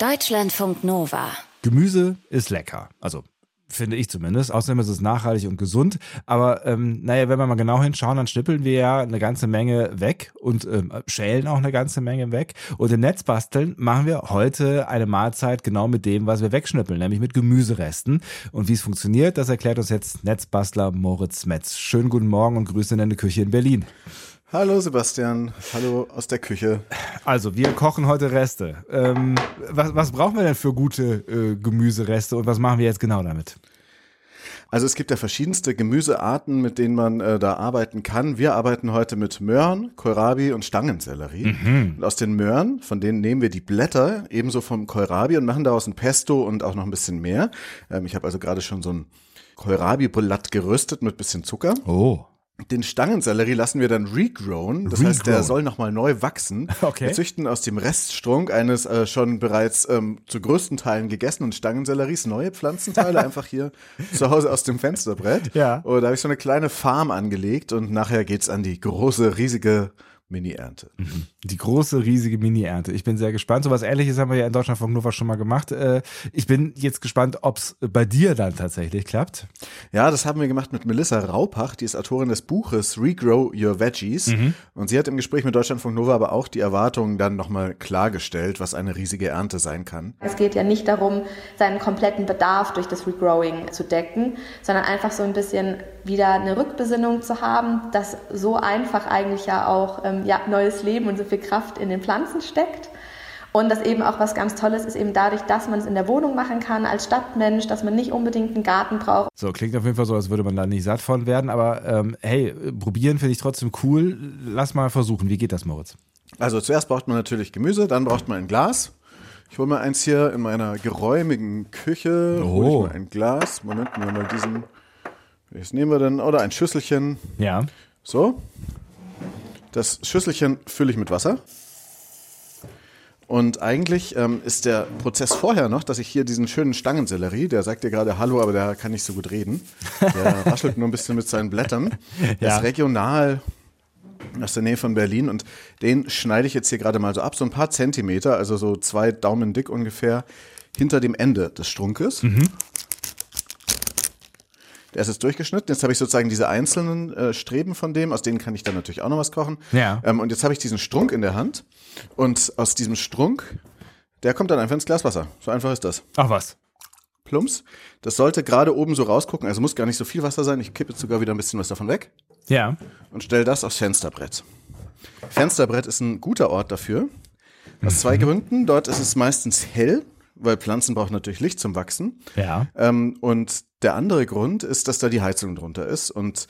Deutschlandfunk Nova. Gemüse ist lecker. Also finde ich zumindest. Außerdem ist es nachhaltig und gesund. Aber ähm, naja, wenn wir mal genau hinschauen, dann schnippeln wir ja eine ganze Menge weg und ähm, schälen auch eine ganze Menge weg. Und im Netzbasteln machen wir heute eine Mahlzeit genau mit dem, was wir wegschnippeln, nämlich mit Gemüseresten. Und wie es funktioniert, das erklärt uns jetzt Netzbastler Moritz Metz. Schönen guten Morgen und Grüße in der Küche in Berlin. Hallo Sebastian, hallo aus der Küche. Also wir kochen heute Reste. Ähm, was, was brauchen wir denn für gute äh, Gemüsereste und was machen wir jetzt genau damit? Also es gibt ja verschiedenste Gemüsearten, mit denen man äh, da arbeiten kann. Wir arbeiten heute mit Möhren, Kohlrabi und Stangensellerie. Mhm. Und aus den Möhren, von denen nehmen wir die Blätter, ebenso vom Kohlrabi und machen daraus ein Pesto und auch noch ein bisschen mehr. Ähm, ich habe also gerade schon so ein Kohlrabi-Blatt geröstet mit bisschen Zucker. Oh. Den Stangensellerie lassen wir dann regrown. Das regrown. heißt, der soll nochmal neu wachsen. Okay. Wir züchten aus dem Reststrunk eines äh, schon bereits ähm, zu größten Teilen gegessenen Stangenselleries neue Pflanzenteile einfach hier zu Hause aus dem Fensterbrett. Ja. Und da habe ich so eine kleine Farm angelegt und nachher geht's an die große, riesige Mini-Ernte. Mhm. Die große, riesige Mini-Ernte. Ich bin sehr gespannt. So was ähnliches haben wir ja in Deutschland von Nova schon mal gemacht. Äh, ich bin jetzt gespannt, ob es bei dir dann tatsächlich klappt. Ja, das haben wir gemacht mit Melissa Raupach, die ist Autorin des Buches Regrow Your Veggies. Mhm. Und sie hat im Gespräch mit Deutschlandfunk Nova aber auch die Erwartungen dann nochmal klargestellt, was eine riesige Ernte sein kann. Es geht ja nicht darum, seinen kompletten Bedarf durch das Regrowing zu decken, sondern einfach so ein bisschen wieder eine Rückbesinnung zu haben, dass so einfach eigentlich ja auch ähm, ja, neues Leben und so viel Kraft in den Pflanzen steckt. Und das eben auch was ganz Tolles ist, eben dadurch, dass man es in der Wohnung machen kann, als Stadtmensch, dass man nicht unbedingt einen Garten braucht. So, klingt auf jeden Fall so, als würde man da nicht satt von werden. Aber ähm, hey, probieren finde ich trotzdem cool. Lass mal versuchen. Wie geht das, Moritz? Also zuerst braucht man natürlich Gemüse, dann braucht man ein Glas. Ich hole mal eins hier in meiner geräumigen Küche. Oh. Hol ich mal ein Glas. Moment, nehmen wir mal diesen. Welches nehmen wir denn? Oder ein Schüsselchen. Ja. So. Das Schüsselchen fülle ich mit Wasser. Und eigentlich ähm, ist der Prozess vorher noch, dass ich hier diesen schönen Stangensellerie, der sagt dir gerade Hallo, aber der kann nicht so gut reden. Der raschelt nur ein bisschen mit seinen Blättern. Der Ja. ist regional aus der Nähe von Berlin und den schneide ich jetzt hier gerade mal so ab, so ein paar Zentimeter, also so zwei Daumen dick ungefähr, hinter dem Ende des Strunkes. Der ist jetzt durchgeschnitten. Jetzt habe ich sozusagen diese einzelnen äh, Streben von dem, aus denen kann ich dann natürlich auch noch was kochen. Ja. Ähm, und jetzt habe ich diesen Strunk in der Hand und aus diesem Strunk, der kommt dann einfach ins Glas Wasser. So einfach ist das. Ach was. Plumps. Das sollte gerade oben so rausgucken, also muss gar nicht so viel Wasser sein. Ich kippe jetzt sogar wieder ein bisschen was davon weg Ja. und stelle das aufs Fensterbrett. Fensterbrett ist ein guter Ort dafür. Aus zwei Gründen. Dort ist es meistens hell, weil Pflanzen brauchen natürlich Licht zum Wachsen. Ja. Ähm, und der andere Grund ist, dass da die Heizung drunter ist und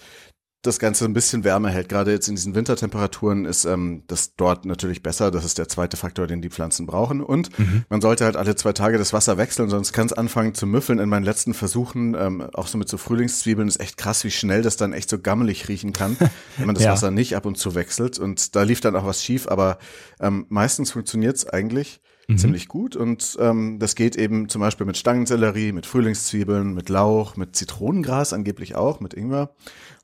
das Ganze ein bisschen wärmer hält. Gerade jetzt in diesen Wintertemperaturen ist ähm, das dort natürlich besser. Das ist der zweite Faktor, den die Pflanzen brauchen. Und man sollte halt alle zwei Tage das Wasser wechseln, sonst kann es anfangen zu müffeln. In meinen letzten Versuchen, ähm, auch so mit so Frühlingszwiebeln, ist echt krass, wie schnell das dann echt so gammelig riechen kann, wenn man das Ja. Wasser nicht ab und zu wechselt. Und da lief dann auch was schief, aber ähm, meistens funktioniert es eigentlich ziemlich gut. Und ähm, das geht eben zum Beispiel mit Stangensellerie, mit Frühlingszwiebeln, mit Lauch, mit Zitronengras angeblich auch, mit Ingwer,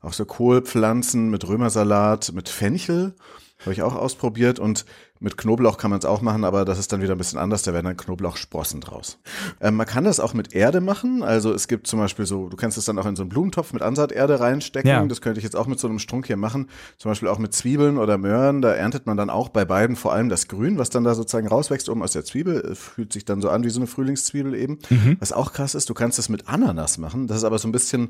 auch so Kohlpflanzen, mit Römersalat, mit Fenchel. Habe ich auch ausprobiert. Und mit Knoblauch kann man es auch machen, aber das ist dann wieder ein bisschen anders, da werden dann Knoblauchsprossen draus. Ähm, man kann das auch mit Erde machen, also es gibt zum Beispiel so, du kannst es dann auch in so einen Blumentopf mit Ansaaterde reinstecken, Ja. das könnte ich jetzt auch mit so einem Strunk hier machen, zum Beispiel auch mit Zwiebeln oder Möhren, da erntet man dann auch bei beiden vor allem das Grün, was dann da sozusagen rauswächst oben aus der Zwiebel, äh, fühlt sich dann so an wie so eine Frühlingszwiebel eben. Was auch krass ist, du kannst das mit Ananas machen, das ist aber so ein bisschen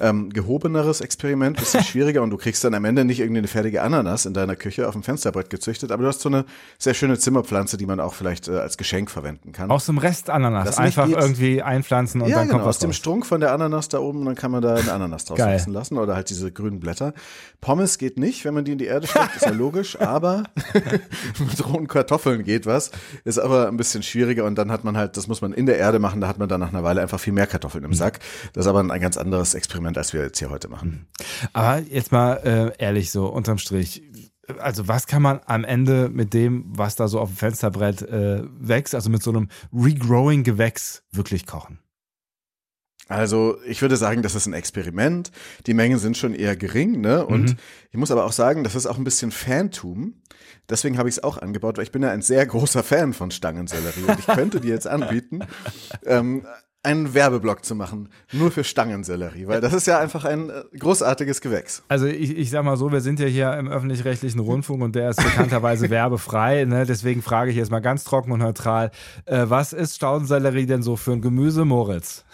ähm, gehobeneres Experiment, bisschen schwieriger. Und du kriegst dann am Ende nicht irgendwie eine fertige Ananas in deiner Küche auf dem Fensterbrett gezüchtet, aber du hast so eine sehr schöne Zimmerpflanze, die man auch vielleicht äh, als Geschenk verwenden kann. Aus dem Rest Ananas. Das Einfach irgendwie einpflanzen und ja, dann genau, kommt was aus dem raus. Strunk von der Ananas da oben, dann kann man da eine Ananas draus Geil. wachsen lassen oder halt diese grünen Blätter. Pommes geht nicht, wenn man die in die Erde steckt, ist ja logisch, aber mit rohen Kartoffeln geht was, ist aber ein bisschen schwieriger und dann hat man halt, das muss man in der Erde machen, da hat man dann nach einer Weile einfach viel mehr Kartoffeln Mhm. im Sack. Das ist aber ein ganz anderes Experiment, als wir jetzt hier heute machen. Aber jetzt mal äh, ehrlich so, unterm Strich. Also was kann man am Ende mit dem, was da so auf dem Fensterbrett äh, wächst, also mit so einem regrowing Gewächs wirklich kochen? Also ich würde sagen, das ist ein Experiment. Die Mengen sind schon eher gering, ne? Und mhm. ich muss aber auch sagen, das ist auch ein bisschen Fantum. Deswegen habe ich es auch angebaut, weil ich bin ja ein sehr großer Fan von Stangensellerie und ich könnte dir jetzt anbieten, ähm, einen Werbeblock zu machen, nur für Stangensellerie, weil das ist ja einfach ein äh, großartiges Gewächs. Also ich, ich sag mal so, wir sind ja hier im öffentlich-rechtlichen Rundfunk und der ist bekannterweise werbefrei, ne? deswegen frage ich jetzt mal ganz trocken und neutral, äh, was ist Stangensellerie denn so für ein Gemüse, Moritz?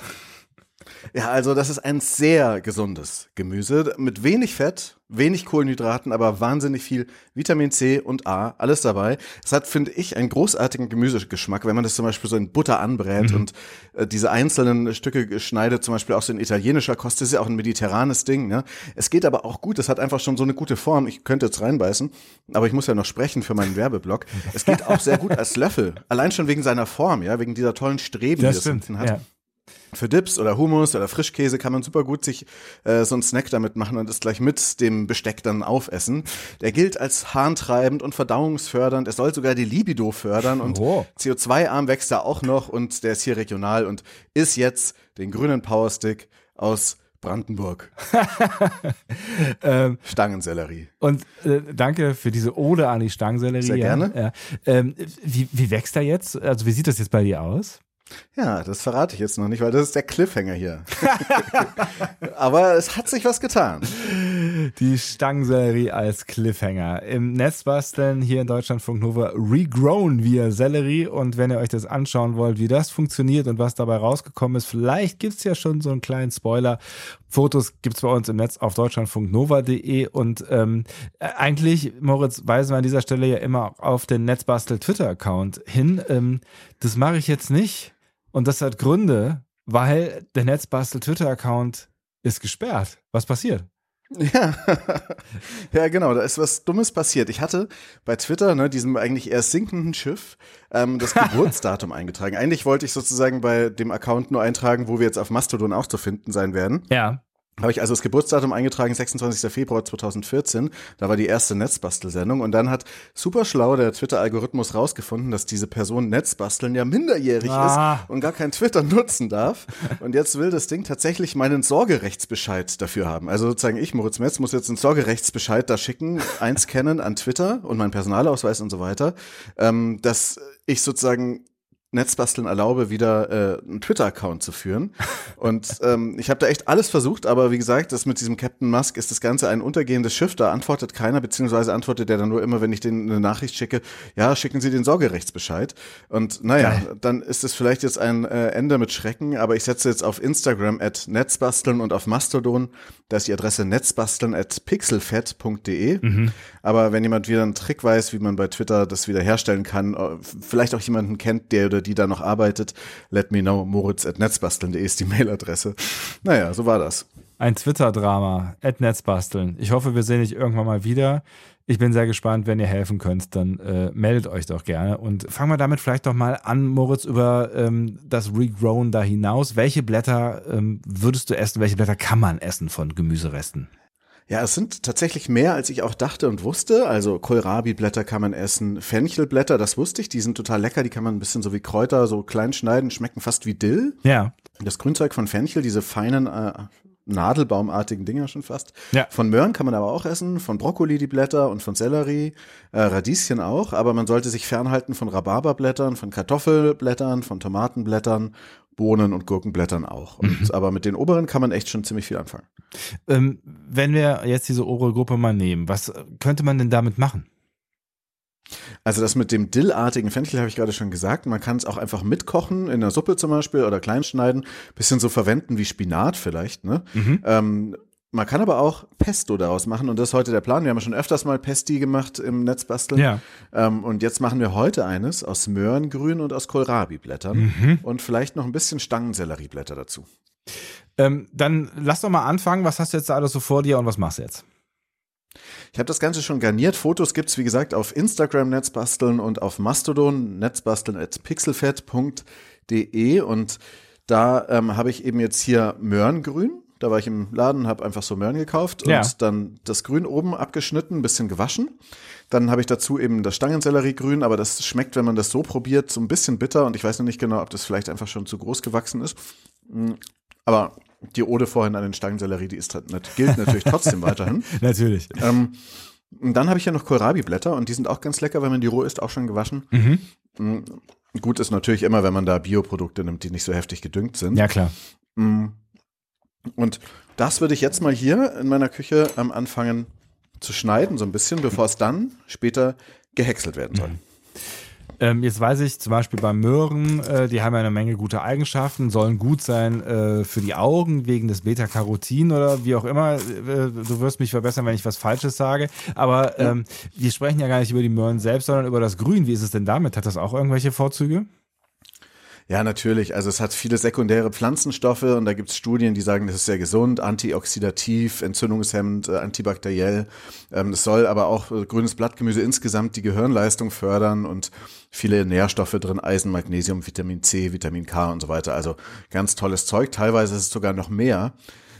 Ja, also das ist ein sehr gesundes Gemüse mit wenig Fett, wenig Kohlenhydraten, aber wahnsinnig viel Vitamin C und A, alles dabei. Es hat, finde ich, einen großartigen Gemüsegeschmack, wenn man das zum Beispiel so in Butter anbrät mhm. und äh, diese einzelnen Stücke schneidet, zum Beispiel auch so in italienischer Kost, das ist ja auch ein mediterranes Ding. Ne? Es geht aber auch gut, es hat einfach schon so eine gute Form. Ich könnte jetzt reinbeißen, aber ich muss ja noch sprechen für meinen Werbeblock. Es geht auch sehr gut als Löffel, allein schon wegen seiner Form, ja, wegen dieser tollen Streben, das die das hat. Ja für Dips oder Hummus oder Frischkäse kann man super gut sich äh, so einen Snack damit machen und es gleich mit dem Besteck dann aufessen. Der gilt als harntreibend und verdauungsfördernd. Er soll sogar die Libido fördern und oh. CO2-arm wächst er auch noch und der ist hier regional und ist jetzt den grünen Powerstick aus Brandenburg. ähm, Stangensellerie. Und äh, danke für diese Ode an die Stangensellerie. Sehr gerne. Ja. Ähm, wie, wie wächst er jetzt? Also wie sieht das jetzt bei dir aus? Ja, das verrate ich jetzt noch nicht, weil das ist der Cliffhanger hier. Aber es hat sich was getan. Die Stangensellerie als Cliffhanger. Im Netzbasteln hier in Deutschlandfunk Nova regrown wir Sellerie. Und wenn ihr euch das anschauen wollt, wie das funktioniert und was dabei rausgekommen ist, vielleicht gibt's ja schon so einen kleinen Spoiler. Fotos gibt's bei uns im Netz auf deutschlandfunknova.de. Und ähm, eigentlich, Moritz, weisen wir an dieser Stelle ja immer auf den Netzbastel Twitter-Account hin. Ähm, das mache ich jetzt nicht und das hat Gründe, weil der Netzbastel Twitter-Account ist gesperrt. Was passiert? Ja. ja, genau, da ist was Dummes passiert. Ich hatte bei Twitter, ne, diesem eigentlich erst sinkenden Schiff, ähm, das Geburtsdatum eingetragen. Eigentlich wollte ich sozusagen bei dem Account nur eintragen, wo wir jetzt auf Mastodon auch zu finden sein werden. Ja habe ich also das Geburtsdatum eingetragen, 26. Februar 2014. Da war die erste Netzbastelsendung. Und dann hat super schlau der Twitter-Algorithmus rausgefunden, dass diese Person Netzbasteln ja minderjährig ah. ist und gar kein Twitter nutzen darf. Und jetzt will das Ding tatsächlich meinen Sorgerechtsbescheid dafür haben. Also sozusagen ich, Moritz Metz, muss jetzt einen Sorgerechtsbescheid da schicken, einscannen an Twitter und meinen Personalausweis und so weiter, ähm, dass ich sozusagen Netzbasteln erlaube, wieder äh, einen Twitter-Account zu führen. Und ähm, ich habe da echt alles versucht, aber wie gesagt, das mit diesem Captain Musk ist das Ganze ein untergehendes Schiff, da antwortet keiner, beziehungsweise antwortet der dann nur immer, wenn ich denen eine Nachricht schicke, ja, schicken Sie den Sorgerechtsbescheid. Und naja, Geil. dann ist es vielleicht jetzt ein äh, Ende mit Schrecken, aber ich setze jetzt auf Instagram at Netzbasteln und auf Mastodon, da ist die Adresse netzbasteln at pixelfett.de. Mhm. Aber wenn jemand wieder einen Trick weiß, wie man bei Twitter das wieder herstellen kann, äh, vielleicht auch jemanden kennt, der oder die da noch arbeitet, let me know, moritz.netzbasteln.de ist die Mailadresse. Naja, so war das. Ein Twitter-Drama, Netzbasteln. Ich hoffe, wir sehen dich irgendwann mal wieder. Ich bin sehr gespannt, wenn ihr helfen könnt, dann äh, meldet euch doch gerne. Und fangen wir damit vielleicht doch mal an, Moritz, über ähm, das Regrown da hinaus. Welche Blätter ähm, würdest du essen? Welche Blätter kann man essen von Gemüseresten? Ja, es sind tatsächlich mehr, als ich auch dachte und wusste. Also Kohlrabi-Blätter kann man essen, Fenchelblätter, das wusste ich, die sind total lecker, die kann man ein bisschen so wie Kräuter so klein schneiden, schmecken fast wie Dill. Ja. Das Grünzeug von Fenchel, diese feinen äh, Nadelbaumartigen Dinger schon fast. Ja. Von Möhren kann man aber auch essen, von Brokkoli die Blätter und von Sellerie, äh, Radieschen auch, aber man sollte sich fernhalten von Rhabarberblättern, von Kartoffelblättern, von Tomatenblättern Bohnen und Gurkenblättern auch. Und, mhm. Aber mit den oberen kann man echt schon ziemlich viel anfangen. Ähm, wenn wir jetzt diese obere Gruppe mal nehmen, was könnte man denn damit machen? Also das mit dem Dillartigen Fenchel habe ich gerade schon gesagt. Man kann es auch einfach mitkochen, in der Suppe zum Beispiel oder kleinschneiden, bisschen so verwenden wie Spinat vielleicht. Ne? Mhm. Ähm, man kann aber auch Pesto daraus machen und das ist heute der Plan. Wir haben schon öfters mal Pesti gemacht im Netzbasteln. Ja. Ähm, und jetzt machen wir heute eines aus Möhrengrün und aus Kohlrabi-Blättern mhm. und vielleicht noch ein bisschen Stangensellerieblätter dazu. Ähm, dann lass doch mal anfangen. Was hast du jetzt da alles so vor dir und was machst du jetzt? Ich habe das Ganze schon garniert. Fotos gibt's wie gesagt, auf Instagram Netzbasteln und auf Mastodon netzbasteln at pixelfett.de und da ähm, habe ich eben jetzt hier Möhrengrün da war ich im Laden, habe einfach so Möhren gekauft und ja. dann das Grün oben abgeschnitten, ein bisschen gewaschen. Dann habe ich dazu eben das Stangenselleriegrün, aber das schmeckt, wenn man das so probiert, so ein bisschen bitter und ich weiß noch nicht genau, ob das vielleicht einfach schon zu groß gewachsen ist. Mm, Aber die Ode vorhin an den Stangensellerie, die ist, gilt natürlich trotzdem weiterhin. Natürlich. Ähm, und dann habe ich ja noch Kohlrabi-Blätter und die sind auch ganz lecker, wenn man die roh isst, auch schon gewaschen. Mhm. Mm, Gut ist natürlich immer, wenn man da Bioprodukte nimmt, die nicht so heftig gedüngt sind. Ja, klar. Mm. Und das würde ich jetzt mal hier in meiner Küche ähm, anfangen zu schneiden, so ein bisschen, bevor es dann später gehäckselt werden soll. Ähm, jetzt weiß ich zum Beispiel bei Möhren, äh, die haben ja eine Menge gute Eigenschaften, sollen gut sein äh, für die Augen wegen des Beta-Carotin oder wie auch immer. Äh, du wirst mich verbessern, wenn ich was Falsches sage. Aber ähm, wir sprechen ja gar nicht über die Möhren selbst, sondern über das Grün. Wie ist es denn damit? Hat das auch irgendwelche Vorzüge? Ja, natürlich. Also es hat viele sekundäre Pflanzenstoffe und da gibt es Studien, die sagen, das ist sehr gesund, antioxidativ, entzündungshemmend, äh, antibakteriell. Ähm, es soll aber auch äh, grünes Blattgemüse insgesamt die Gehirnleistung fördern und viele Nährstoffe drin, Eisen, Magnesium, Vitamin C, Vitamin K und so weiter. Also ganz tolles Zeug. Teilweise ist es sogar noch mehr.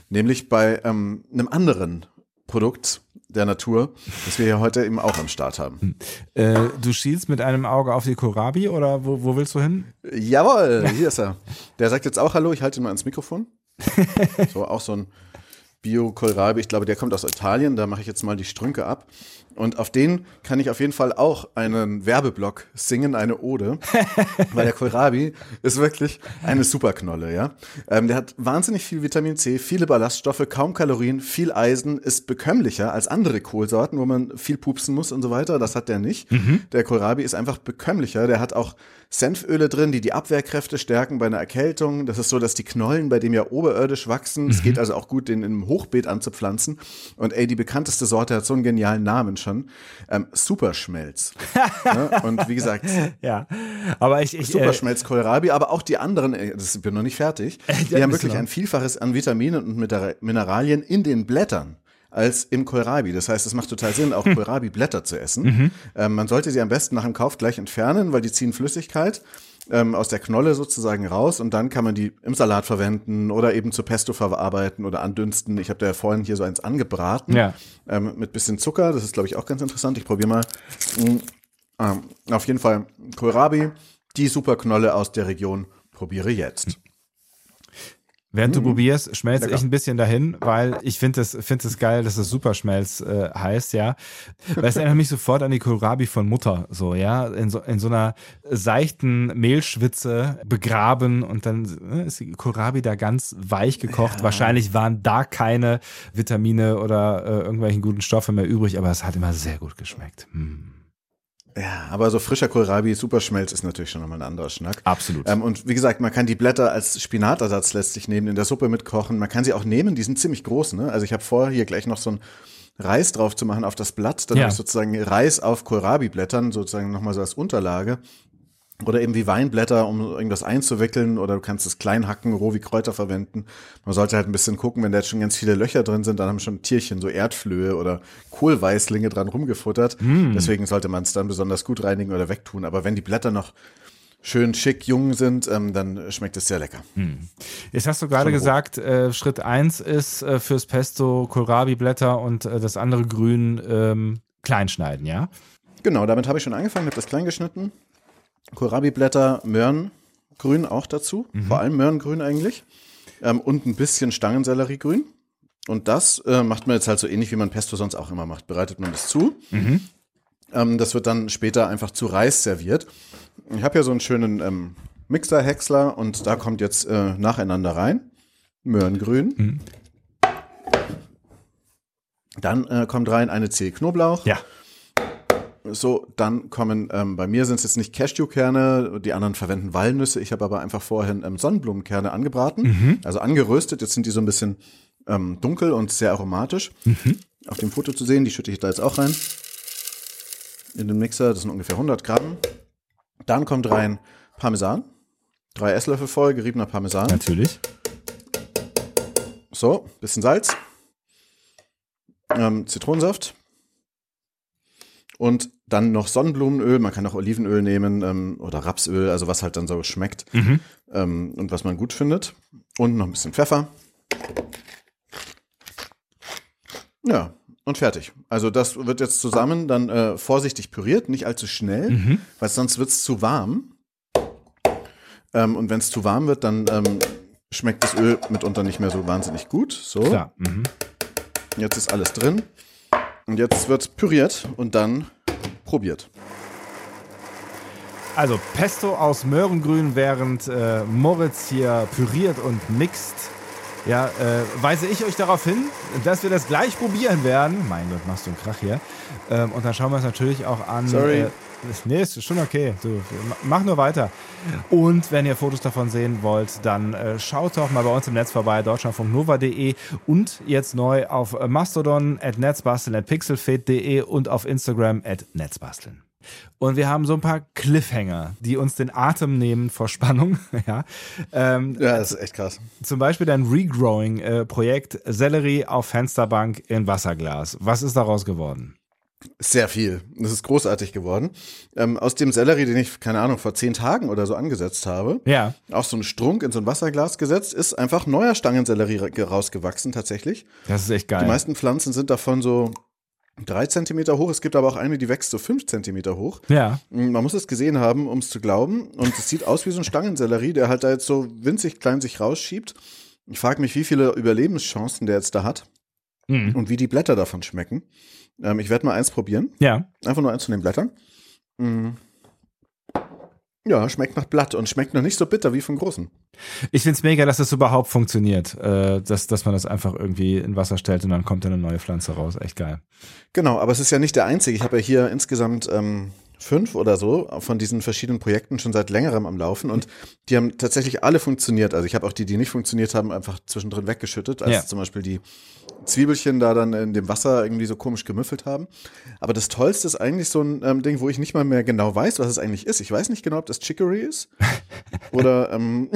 Nämlich bei ähm, einem anderen Produkt der Natur, das wir hier heute eben auch am Start haben. Äh, du schielst mit einem Auge auf die Kohlrabi oder wo, wo willst du hin? Jawohl, hier ist er. Der sagt jetzt auch Hallo, ich halte ihn mal ans Mikrofon. So, auch so ein Bio-Kohlrabi, ich glaube, der kommt aus Italien, da mache ich jetzt mal die Strünke ab. Und auf den kann ich auf jeden Fall auch einen Werbeblock singen, eine Ode. weil der Kohlrabi ist wirklich eine Superknolle, ja. Ähm, der hat wahnsinnig viel Vitamin C, viele Ballaststoffe, kaum Kalorien, viel Eisen, ist bekömmlicher als andere Kohlsorten, wo man viel pupsen muss und so weiter. Das hat der nicht. Der Kohlrabi ist einfach bekömmlicher. Der hat auch Senföle drin, die die Abwehrkräfte stärken bei einer Erkältung. Das ist so, dass die Knollen bei dem ja oberirdisch wachsen. Es geht also auch gut, den im Hochbeet anzupflanzen. Und ey, die bekannteste Sorte hat so einen genialen Namen schon. Ähm, Superschmelz. ja, und wie gesagt, Ja, aber ich, ich äh, Superschmelz Kohlrabi, aber auch die anderen, ey, das bin noch nicht fertig. Die haben wirklich noch. ein Vielfaches an Vitaminen und Minera- Mineralien in den Blättern als im Kohlrabi. Das heißt, es macht total Sinn, auch Kohlrabi-Blätter zu essen. Ähm, man sollte sie am besten nach dem Kauf gleich entfernen, weil die ziehen Flüssigkeit ähm, aus der Knolle sozusagen raus und dann kann man die im Salat verwenden oder eben zu Pesto verarbeiten oder andünsten. Ich habe da ja vorhin hier so eins angebraten Ja. ähm, mit bisschen Zucker. Das ist, glaube ich, auch ganz interessant. Ich probiere mal. Mm, ähm, auf jeden Fall Kohlrabi, die Superknolle aus der Region. Probiere jetzt. Während du probierst, schmelze Lecker. ich ein bisschen dahin, weil ich finde es find es geil, dass es Superschmelz äh, heißt, ja. Weil es erinnert mich sofort an die Kohlrabi von Mutter, so, ja. In so, in so einer seichten Mehlschwitze begraben und dann äh, ist die Kohlrabi da ganz weich gekocht. Wahrscheinlich waren da keine Vitamine oder äh, irgendwelchen guten Stoffe mehr übrig, aber es hat immer sehr gut geschmeckt. Hm. Ja, aber so frischer Kohlrabi, Superschmelz ist natürlich schon nochmal ein anderer Schnack. Absolut. Ähm, und wie gesagt, man kann die Blätter als Spinatersatz letztlich nehmen, in der Suppe mitkochen. Man kann sie auch nehmen, die sind ziemlich groß. Ne? Also ich habe vor, hier gleich noch so ein Reis drauf zu machen auf das Blatt. Dann Ja. habe ich sozusagen Reis auf Kohlrabi-Blättern, sozusagen nochmal so als Unterlage. Oder eben wie Weinblätter, um irgendwas einzuwickeln. Oder du kannst es klein hacken, roh wie Kräuter verwenden. Man sollte halt ein bisschen gucken, wenn da jetzt schon ganz viele Löcher drin sind, dann haben schon Tierchen, so Erdflöhe oder Kohlweißlinge dran rumgefuttert. Deswegen sollte man es dann besonders gut reinigen oder wegtun. Aber wenn die Blätter noch schön schick jung sind, ähm, dann schmeckt es sehr lecker. Jetzt hast du gerade gesagt, äh, Schritt eins ist äh, fürs Pesto Kohlrabi-Blätter und äh, das andere Grün ähm, kleinschneiden, ja? Genau, damit habe ich schon angefangen, habe das klein geschnitten. Kohlrabi-Blätter, Möhrengrün auch dazu, vor allem Möhrengrün eigentlich. Ähm, und ein bisschen Stangenselleriegrün. Und das äh, macht man jetzt halt so ähnlich, wie man Pesto sonst auch immer macht. Bereitet man das zu. Ähm, das wird dann später einfach zu Reis serviert. Ich habe hier so einen schönen ähm, Mixer-Häcksler und da kommt jetzt äh, nacheinander rein. Möhrengrün. Dann äh, kommt rein eine Zehe Knoblauch. Ja. So, dann kommen, ähm, bei mir sind es jetzt nicht Cashewkerne, die anderen verwenden Walnüsse. Ich habe aber einfach vorhin ähm, Sonnenblumenkerne angebraten, also angeröstet. Jetzt sind die so ein bisschen ähm, dunkel und sehr aromatisch. Auf dem Foto zu sehen, die schütte ich da jetzt auch rein. In den Mixer, das sind ungefähr 100 Gramm. Dann kommt rein Parmesan. Drei Esslöffel voll geriebener Parmesan. Natürlich. So, bisschen Salz, ähm, Zitronensaft und dann noch Sonnenblumenöl. Man kann auch Olivenöl nehmen ähm, oder Rapsöl, also was halt dann so schmeckt ähm, und was man gut findet. Und noch ein bisschen Pfeffer. Ja, und fertig. Also das wird jetzt zusammen dann äh, vorsichtig püriert, nicht allzu schnell, weil sonst wird es zu warm. Ähm, und wenn es zu warm wird, dann ähm, schmeckt das Öl mitunter nicht mehr so wahnsinnig gut. So. Mhm. Jetzt ist alles drin. Und jetzt wird püriert und dann probiert. Also Pesto aus Möhrengrün, während äh, Moritz hier püriert und mixt. Ja, äh, weise ich euch darauf hin, dass wir das gleich probieren werden. Mein Gott, machst du einen Krach hier. Ähm, und dann schauen wir uns natürlich auch an. Sorry. Äh, nee, ist schon okay. Du, mach nur weiter. Und wenn ihr Fotos davon sehen wollt, dann äh, schaut doch mal bei uns im Netz vorbei, deutschlandfunknova.de und jetzt neu auf Mastodon at netzbasteln at pixelfed.de und auf Instagram at netzbasteln. Und wir haben so ein paar Cliffhanger, die uns den Atem nehmen vor Spannung. ja. Ähm, Ja, das ist echt krass. zum Beispiel dein Regrowing-Projekt Sellerie auf Fensterbank in Wasserglas. Was ist daraus geworden? Sehr viel. Das ist großartig geworden. Ähm, aus dem Sellerie, den ich, keine Ahnung, vor zehn Tagen oder so angesetzt habe, Ja. auch so einen Strunk in so ein Wasserglas gesetzt, ist einfach neuer Stangensellerie ra- rausgewachsen tatsächlich. Das ist echt geil. Die meisten Pflanzen sind davon so drei Zentimeter hoch. Es gibt aber auch eine, die wächst so fünf Zentimeter hoch. ja. Man muss es gesehen haben, um es zu glauben. Und es sieht aus wie so ein Stangensellerie, der halt da jetzt so winzig klein sich rausschiebt. Ich frage mich, wie viele Überlebenschancen der jetzt da hat Mhm. und wie die Blätter davon schmecken. Ähm, ich werde mal eins probieren. Ja. Einfach nur eins von den Blättern. Mm. Ja, schmeckt nach Blatt und schmeckt noch nicht so bitter wie vom großen. Ich find's mega, dass das überhaupt funktioniert. Äh, dass, dass man das einfach irgendwie in Wasser stellt und dann kommt da eine neue Pflanze raus. Echt geil. Genau, aber es ist ja nicht der einzige. Ich habe ja hier insgesamt ähm, fünf oder so von diesen verschiedenen Projekten schon seit längerem am Laufen und die haben tatsächlich alle funktioniert. Also ich habe auch die, die nicht funktioniert haben, einfach zwischendrin weggeschüttet, als Ja. zum Beispiel die Zwiebelchen da dann in dem Wasser irgendwie so komisch gemüffelt haben. Aber das Tollste ist eigentlich so ein ähm, Ding, wo ich nicht mal mehr genau weiß, was es eigentlich ist. Ich weiß nicht genau, ob das Chicory ist oder ähm,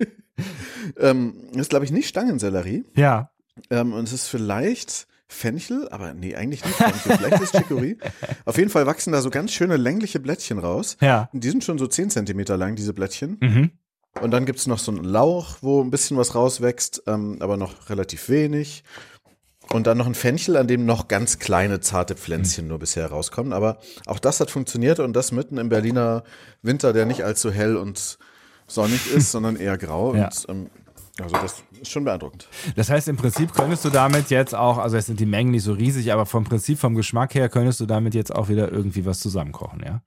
ähm, ist glaube ich nicht Stangensellerie. Ja. Ähm, und es ist vielleicht Fenchel, aber nee, eigentlich nicht Fenchel. Vielleicht ist Chicory. Auf jeden Fall wachsen da so ganz schöne längliche Blättchen raus. Ja. Und die sind schon so 10 Zentimeter lang, diese Blättchen. Mhm. Und dann gibt's noch so einen Lauch, wo ein bisschen was rauswächst, ähm, aber noch relativ wenig. Und dann noch ein Fenchel, an dem noch ganz kleine, zarte Pflänzchen nur bisher rauskommen. Aber auch das hat funktioniert und das mitten im Berliner Winter, der nicht allzu hell und sonnig ist, sondern eher grau. Ja. Und ähm, also das ist schon beeindruckend. Das heißt, im Prinzip könntest du damit jetzt auch, also es sind die Mengen nicht so riesig, aber vom Prinzip, vom Geschmack her, könntest du damit jetzt auch wieder irgendwie was zusammenkochen, ja?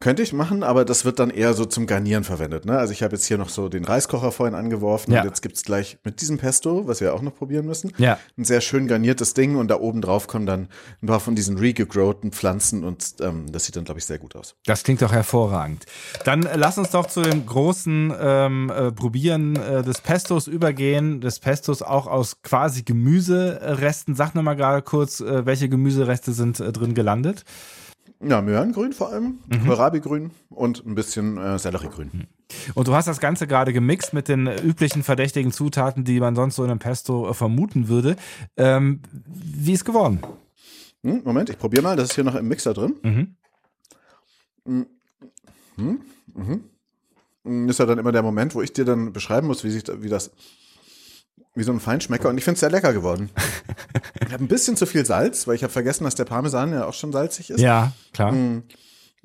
Könnte ich machen, aber das wird dann eher so zum Garnieren verwendet. Ne? Also ich habe jetzt hier noch so den Reiskocher vorhin angeworfen Ja. und jetzt gibt's gleich mit diesem Pesto, was wir auch noch probieren müssen, Ja. ein sehr schön garniertes Ding und da oben drauf kommen dann ein paar von diesen regegrowten Pflanzen und ähm, das sieht dann, glaube ich, sehr gut aus. Das klingt doch hervorragend. Dann äh, lass uns doch zu dem großen ähm, äh, Probieren äh, des Pestos übergehen. Des Pestos auch aus quasi Gemüseresten. Sag noch mal gerade kurz, äh, welche Gemüsereste sind äh, drin gelandet? Ja, Möhrengrün vor allem, Mhm. Kohlrabi-Grün und ein bisschen äh, Selleriegrün. Und du hast das Ganze gerade gemixt mit den äh, üblichen verdächtigen Zutaten, die man sonst so in einem Pesto äh, vermuten würde. Ähm, wie ist geworden? Hm, Moment, ich probiere mal, das ist hier noch im Mixer drin. Mhm. Hm, Ist ja dann immer der Moment, wo ich dir dann beschreiben muss, wie sich wie das wie so ein Feinschmecker und ich finde es sehr lecker geworden. ich habe ein bisschen zu viel Salz, weil ich habe vergessen, dass der Parmesan ja auch schon salzig ist. Ja, klar.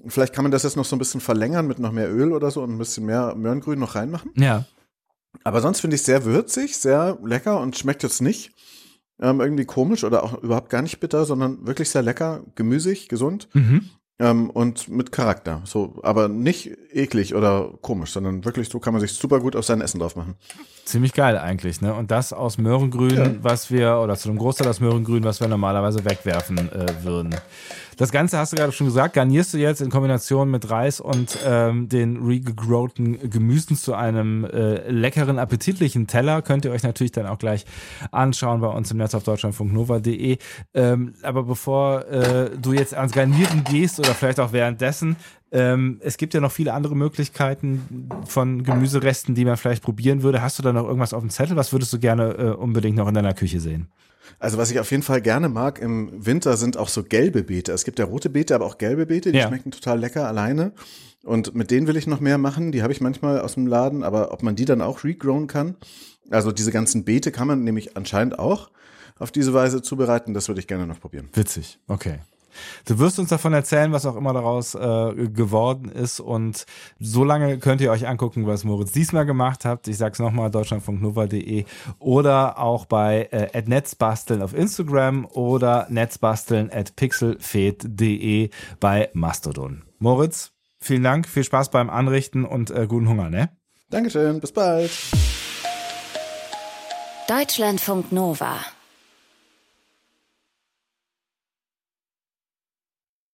Vielleicht kann man das jetzt noch so ein bisschen verlängern mit noch mehr Öl oder so und ein bisschen mehr Möhrengrün noch reinmachen. Ja. Aber sonst finde ich es sehr würzig, sehr lecker und schmeckt jetzt nicht ähm, irgendwie komisch oder auch überhaupt gar nicht bitter, sondern wirklich sehr lecker, gemüsig, gesund Mhm. Ähm, und mit Charakter. So, aber nicht eklig oder komisch, sondern wirklich so kann man sich super gut auf sein Essen drauf machen. Ziemlich geil eigentlich, ne? Und das aus Möhrengrün, Ja. was wir, oder zu einem Großteil aus Möhrengrün, was wir normalerweise wegwerfen äh, würden. Das Ganze hast du gerade schon gesagt, garnierst du jetzt in Kombination mit Reis und ähm, den regegrowten Gemüsen zu einem äh, leckeren, appetitlichen Teller. Könnt ihr euch natürlich dann auch gleich anschauen bei uns im Netz auf deutschlandfunknova.de. Ähm, aber bevor äh, du jetzt ans Garnieren gehst oder vielleicht auch währenddessen, ähm, es gibt ja noch viele andere Möglichkeiten von Gemüseresten, die man vielleicht probieren würde. Hast du da noch irgendwas auf dem Zettel? Was würdest du gerne äh, unbedingt noch in deiner Küche sehen? Also was ich auf jeden Fall gerne mag im Winter sind auch so gelbe Beete. Es gibt ja rote Beete, aber auch gelbe Beete, die Ja. schmecken total lecker alleine. Und mit denen will ich noch mehr machen. Die habe ich manchmal aus dem Laden, aber ob man die dann auch regrown kann. Also diese ganzen Beete kann man nämlich anscheinend auch auf diese Weise zubereiten. Das würde ich gerne noch probieren. Witzig, okay. Du wirst uns davon erzählen, was auch immer daraus äh, geworden ist. Und so lange könnt ihr euch angucken, was Moritz diesmal gemacht hat. Ich sag's nochmal, deutschlandfunknova.de oder auch bei äh, netzbasteln auf Instagram oder netzbasteln at pixelfed.de bei Mastodon. Moritz, vielen Dank, viel Spaß beim Anrichten und äh, guten Hunger, ne? Dankeschön, bis bald. Deutschlandfunk Nova